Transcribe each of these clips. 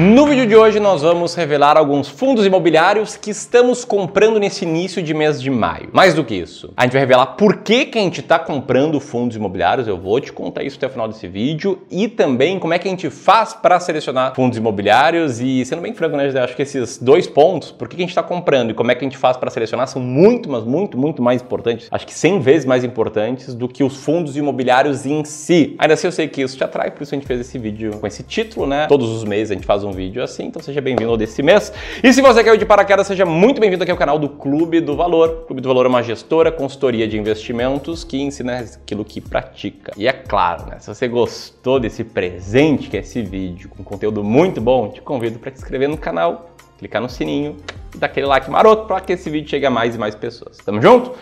No vídeo de hoje nós vamos revelar alguns fundos imobiliários que estamos comprando nesse início de mês de maio. Mais do que isso, a gente vai revelar por que, que a gente está comprando fundos imobiliários, eu vou te contar isso até o final desse vídeo, e também como é que a gente faz para selecionar fundos imobiliários e sendo bem franco, né, eu acho que esses dois pontos, por que, que a gente está comprando e como é que a gente faz para selecionar são muito, mas muito, muito mais importantes, acho que 100 vezes mais importantes do que os fundos imobiliários em si. Ainda assim eu sei que isso te atrai, por isso a gente fez esse vídeo com esse título, né? Todos os meses a gente faz um um vídeo assim, então seja bem-vindo ao desse mês. E se você caiu de paraquedas, seja muito bem-vindo aqui ao canal do Clube do Valor. O Clube do Valor é uma gestora, consultoria de investimentos que ensina aquilo que pratica. E é claro, né, se você gostou desse presente, que é esse vídeo, com conteúdo muito bom, te convido para te inscrever no canal, clicar no sininho e dar aquele like maroto para que esse vídeo chegue a mais e mais pessoas. Tamo junto?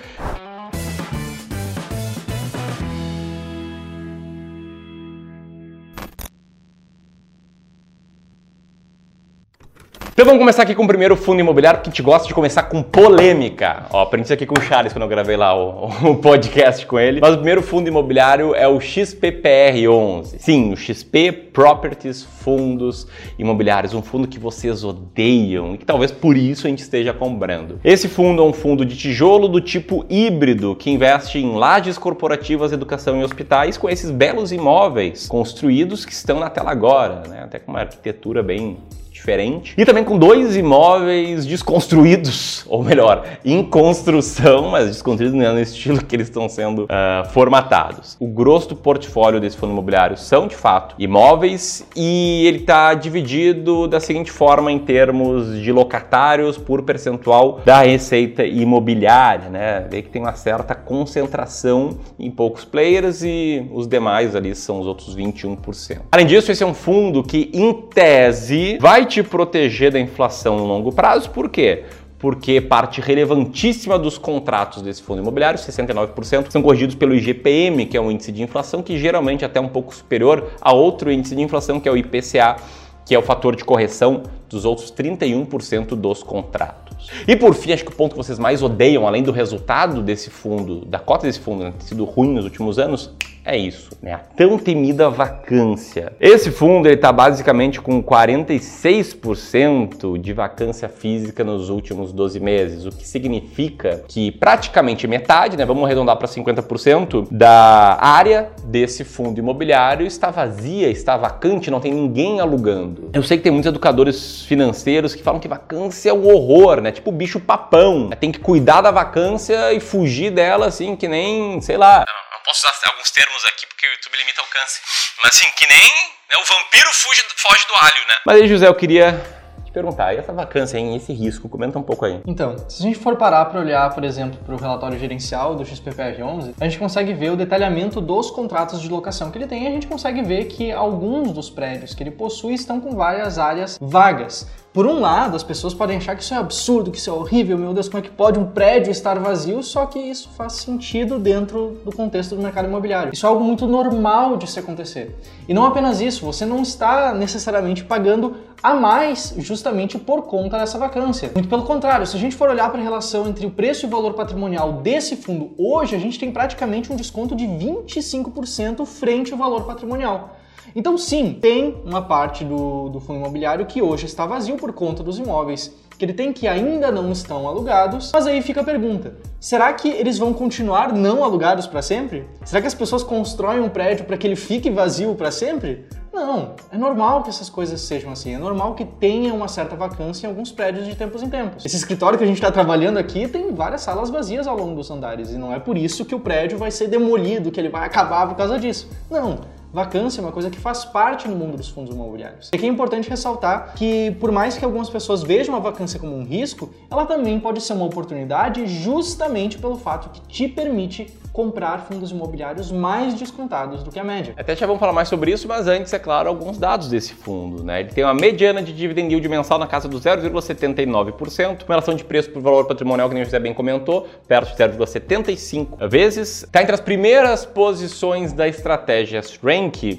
Então vamos começar aqui com o primeiro fundo imobiliário, porque a gente gosta de começar com polêmica. Ó, aprendi isso aqui com o Charles quando eu gravei lá o, o podcast com ele. Mas o primeiro fundo imobiliário é o XPPR11. Sim, o XP Properties Fundos Imobiliários, um fundo que vocês odeiam e que talvez por isso a gente esteja comprando. Esse fundo é um fundo de tijolo do tipo híbrido, que investe em lajes corporativas, educação e hospitais com esses belos imóveis construídos que estão na tela agora, né? Até com uma arquitetura bem diferente. E também com dois imóveis desconstruídos, ou melhor, em construção, mas desconstruídos no estilo que eles estão sendo uh, formatados. O grosso do portfólio desse fundo imobiliário são, de fato, imóveis e ele está dividido da seguinte forma em termos de locatários por percentual da receita imobiliária, né? Vê que tem uma certa concentração em poucos players e os demais ali são os outros 21%. Além disso, esse é um fundo que, em tese, vai te te proteger da inflação no longo prazo, por quê? porque parte relevantíssima dos contratos desse fundo imobiliário, 69%, são corrigidos pelo IGPM, que é um índice de inflação que geralmente é até um pouco superior a outro índice de inflação, que é o IPCA, que é o fator de correção dos outros 31% dos contratos. E por fim, acho que o ponto que vocês mais odeiam, além do resultado desse fundo, da cota desse fundo né, ter sido ruim nos últimos anos, é isso, né? A tão temida vacância. Esse fundo está basicamente com 46% de vacância física nos últimos 12 meses, o que significa que praticamente metade, né? Vamos arredondar para 50% da área desse fundo imobiliário está vazia, está vacante, não tem ninguém alugando. Eu sei que tem muitos educadores financeiros que falam que vacância é um horror, né? Tipo bicho papão. Tem que cuidar da vacância e fugir dela assim que nem, sei lá posso usar alguns termos aqui porque o YouTube limita o alcance. Mas assim, que nem né, o vampiro foge, foge do alho, né? Mas aí, José, eu queria perguntar, e essa vacância, hein, esse risco? Comenta um pouco aí. Então, se a gente for parar para olhar, por exemplo, para o relatório gerencial do XPPR11, a gente consegue ver o detalhamento dos contratos de locação que ele tem e a gente consegue ver que alguns dos prédios que ele possui estão com várias áreas vagas. Por um lado, as pessoas podem achar que isso é absurdo, que isso é horrível, meu Deus, como é que pode um prédio estar vazio? Só que isso faz sentido dentro do contexto do mercado imobiliário. Isso é algo muito normal de se acontecer. E não apenas isso, você não está necessariamente pagando a mais justamente por conta dessa vacância. Muito pelo contrário, se a gente for olhar para a relação entre o preço e o valor patrimonial desse fundo hoje, a gente tem praticamente um desconto de 25% frente ao valor patrimonial. Então, sim, tem uma parte do, do fundo imobiliário que hoje está vazio por conta dos imóveis que ele tem que ainda não estão alugados. Mas aí fica a pergunta: será que eles vão continuar não alugados para sempre? Será que as pessoas constroem um prédio para que ele fique vazio para sempre? Não, é normal que essas coisas sejam assim. É normal que tenha uma certa vacância em alguns prédios de tempos em tempos. Esse escritório que a gente está trabalhando aqui tem várias salas vazias ao longo dos andares e não é por isso que o prédio vai ser demolido, que ele vai acabar por causa disso. Não vacância é uma coisa que faz parte no mundo dos fundos imobiliários. E aqui é importante ressaltar que, por mais que algumas pessoas vejam a vacância como um risco, ela também pode ser uma oportunidade justamente pelo fato que te permite comprar fundos imobiliários mais descontados do que a média. Até já vamos falar mais sobre isso, mas antes, é claro, alguns dados desse fundo. Né? Ele tem uma mediana de dividend yield mensal na casa do 0,79%, uma relação de preço por valor patrimonial, que nem o José bem comentou, perto de 0,75 vezes. Está entre as primeiras posições da estratégia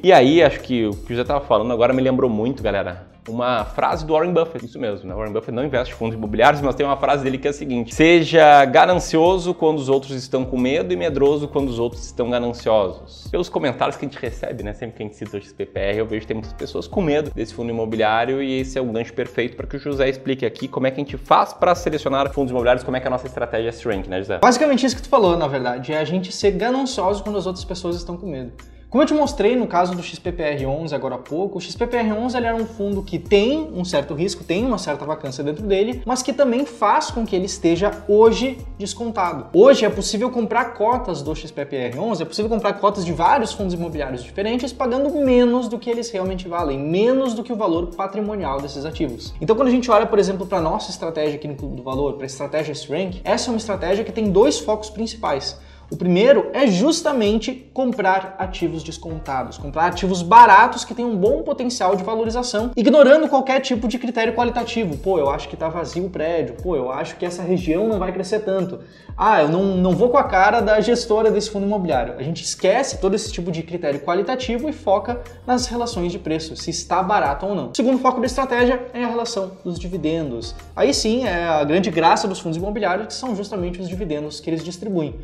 E aí, acho que o que o José estava falando agora me lembrou muito, galera uma frase do Warren Buffett, isso mesmo, né? Warren Buffett não investe em fundos imobiliários, mas tem uma frase dele que é a seguinte: seja ganancioso quando os outros estão com medo e medroso quando os outros estão gananciosos. Pelos comentários que a gente recebe, né, sempre que a gente cita o XPPR, eu vejo que tem muitas pessoas com medo desse fundo imobiliário e esse é o gancho perfeito para que o José explique aqui como é que a gente faz para selecionar fundos imobiliários, como é que é a nossa estratégia S-Rank, né, José? Basicamente isso que tu falou, na verdade, é a gente ser ganancioso quando as outras pessoas estão com medo. Como eu te mostrei no caso do XPPR11 agora há pouco, o XPPR11 ele era um fundo que tem um certo risco, tem uma certa vacância dentro dele, mas que também faz com que ele esteja hoje descontado. Hoje é possível comprar cotas do XPPR11, é possível comprar cotas de vários fundos imobiliários diferentes pagando menos do que eles realmente valem, menos do que o valor patrimonial desses ativos. Então quando a gente olha, por exemplo, para nossa estratégia aqui no Clube do Valor, para a estratégia S-Rank, essa é uma estratégia que tem dois focos principais. O primeiro é justamente comprar ativos descontados, comprar ativos baratos que têm um bom potencial de valorização, ignorando qualquer tipo de critério qualitativo. Pô, eu acho que está vazio o prédio, pô, eu acho que essa região não vai crescer tanto. Ah, eu não, não vou com a cara da gestora desse fundo imobiliário. A gente esquece todo esse tipo de critério qualitativo e foca nas relações de preço, se está barato ou não. O segundo foco da estratégia é a relação dos dividendos. Aí sim é a grande graça dos fundos imobiliários, que são justamente os dividendos que eles distribuem.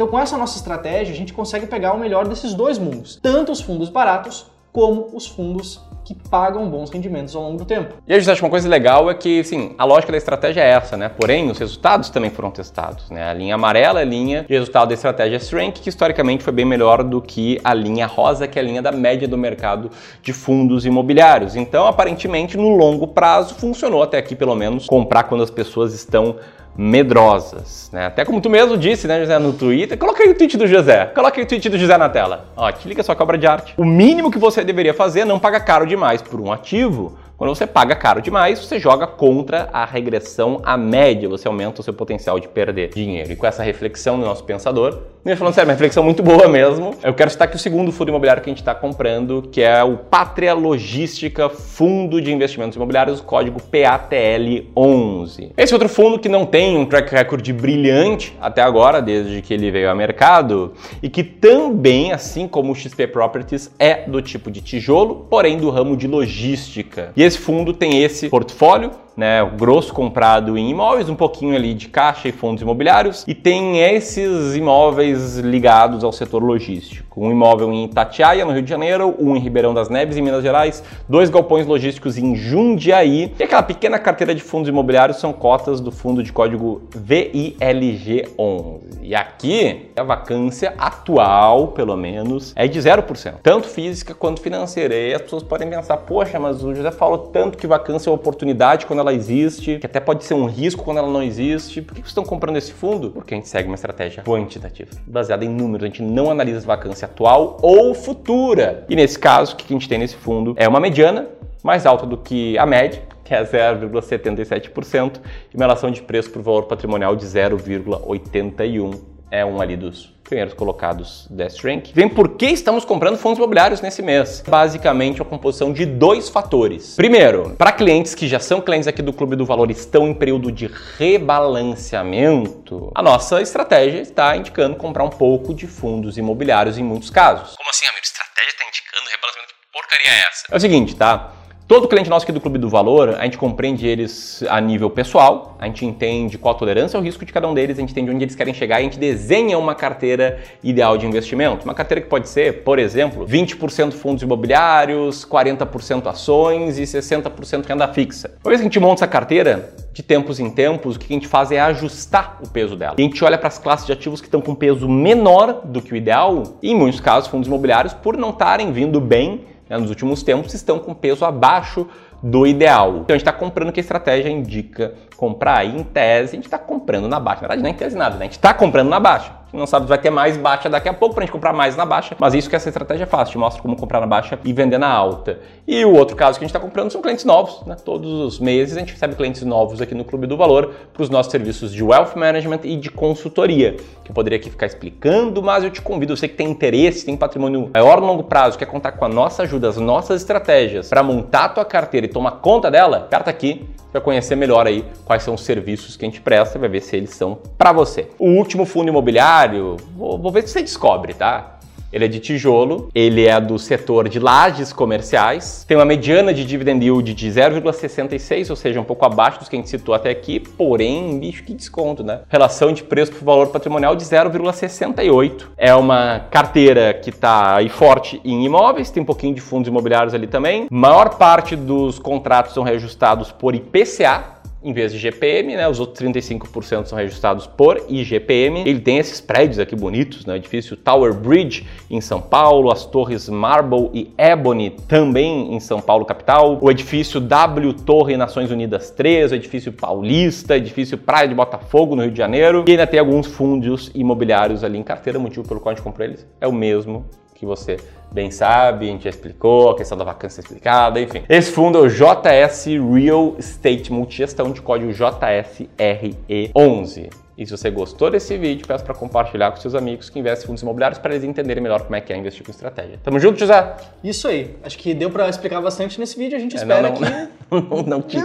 Então, com essa nossa estratégia, a gente consegue pegar o melhor desses dois mundos, tanto os fundos baratos como os fundos que pagam bons rendimentos ao longo do tempo. E a gente acha uma coisa legal é que, sim, a lógica da estratégia é essa, né? Porém, os resultados também foram testados, né? A linha amarela é a linha de resultado da estratégia S-Rank, que historicamente foi bem melhor do que a linha rosa, que é a linha da média do mercado de fundos imobiliários. Então, aparentemente, no longo prazo, funcionou até aqui, pelo menos, comprar quando as pessoas estão medrosas, né? Até como tu mesmo disse, né, José, no Twitter. Coloca aí o tweet do José. Coloca aí o tweet do José na tela. Ó, te liga sua cobra de arte. O mínimo que você deveria fazer é não pagar caro demais por um ativo quando você paga caro demais, você joga contra a regressão à média, você aumenta o seu potencial de perder dinheiro. E com essa reflexão do nosso pensador, me falando sério, uma reflexão muito boa mesmo, eu quero citar aqui o segundo fundo imobiliário que a gente está comprando, que é o Pátria Logística Fundo de Investimentos Imobiliários, código PATL11. Esse outro fundo que não tem um track record brilhante até agora, desde que ele veio ao mercado, e que também, assim como o XP Properties, é do tipo de tijolo, porém do ramo de logística. E esse fundo tem esse portfólio né, grosso comprado em imóveis, um pouquinho ali de caixa e fundos imobiliários, e tem esses imóveis ligados ao setor logístico. Um imóvel em Itatiaia, no Rio de Janeiro, um em Ribeirão das Neves, em Minas Gerais, dois galpões logísticos em Jundiaí, e aquela pequena carteira de fundos imobiliários são cotas do fundo de código VILG11. E aqui, a vacância atual, pelo menos, é de 0%, tanto física quanto financeira. E as pessoas podem pensar, poxa, mas o José falou tanto que vacância é oportunidade quando ela ela existe, que até pode ser um risco quando ela não existe. Por que vocês estão comprando esse fundo? Porque a gente segue uma estratégia quantitativa, baseada em números. A gente não analisa vacância atual ou futura. E nesse caso, o que a gente tem nesse fundo é uma mediana mais alta do que a média, que é 0,77%, e uma relação de preço por valor patrimonial de 0,81 é um ali dos primeiros colocados desse rank. Vem por que estamos comprando fundos imobiliários nesse mês. Basicamente, a composição de dois fatores. Primeiro, para clientes que já são clientes aqui do Clube do Valor estão em período de rebalanceamento, a nossa estratégia está indicando comprar um pouco de fundos imobiliários em muitos casos. Como assim, amigo? Estratégia está indicando rebalanceamento? Que porcaria é essa? É o seguinte, tá? Todo cliente nosso aqui do Clube do Valor, a gente compreende eles a nível pessoal, a gente entende qual a tolerância ao risco de cada um deles, a gente entende onde eles querem chegar e a gente desenha uma carteira ideal de investimento. Uma carteira que pode ser, por exemplo, 20% fundos imobiliários, 40% ações e 60% renda fixa. Uma vez que a gente monta essa carteira, de tempos em tempos, o que a gente faz é ajustar o peso dela. E a gente olha para as classes de ativos que estão com peso menor do que o ideal, e em muitos casos, fundos imobiliários, por não estarem vindo bem né, nos últimos tempos estão com peso abaixo do ideal. Então a gente está comprando que a estratégia indica comprar. E em tese, a gente está comprando na baixa. Na verdade, não é em tese nada, né? A gente está comprando na baixa não sabe se vai ter mais baixa daqui a pouco para a gente comprar mais na baixa, mas isso que essa estratégia faz, te mostra como comprar na baixa e vender na alta. E o outro caso que a gente está comprando são clientes novos, né? Todos os meses a gente recebe clientes novos aqui no Clube do Valor para os nossos serviços de Wealth Management e de consultoria, que eu poderia aqui ficar explicando, mas eu te convido, você que tem interesse, tem patrimônio maior longo prazo, quer contar com a nossa ajuda, as nossas estratégias para montar a tua carteira e tomar conta dela, aperta aqui para conhecer melhor aí quais são os serviços que a gente presta, vai ver se eles são para você. O último fundo imobiliário, vou, vou ver se você descobre, tá? Ele é de tijolo, ele é do setor de lajes comerciais, tem uma mediana de dividend yield de 0,66, ou seja, um pouco abaixo dos que a gente citou até aqui, porém, bicho, que desconto, né? Relação de preço por valor patrimonial de 0,68. É uma carteira que está aí forte em imóveis, tem um pouquinho de fundos imobiliários ali também. Maior parte dos contratos são reajustados por IPCA, em vez de GPM, né? Os outros 35% são registrados por IGPM. Ele tem esses prédios aqui bonitos, né? O edifício Tower Bridge em São Paulo, as torres Marble e Ebony também em São Paulo capital, o edifício W Torre Nações Unidas 3, o edifício Paulista, edifício Praia de Botafogo no Rio de Janeiro e ainda tem alguns fundos imobiliários ali em carteira, motivo pelo qual a gente comprou eles é o mesmo que você bem sabe, a gente já explicou, a questão da vacância explicada, enfim. Esse fundo é o JS Real Estate Multigestão de código JSRE11. E se você gostou desse vídeo, peço para compartilhar com seus amigos que investem em fundos imobiliários para eles entenderem melhor como é que é investir com estratégia. Tamo junto, José? Isso aí. Acho que deu para explicar bastante nesse vídeo. A gente é, espera não, não, que... Não, não, não, que...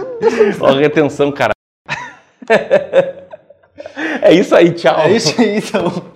Ó, retenção, cara. é isso aí, tchau. É isso aí, então.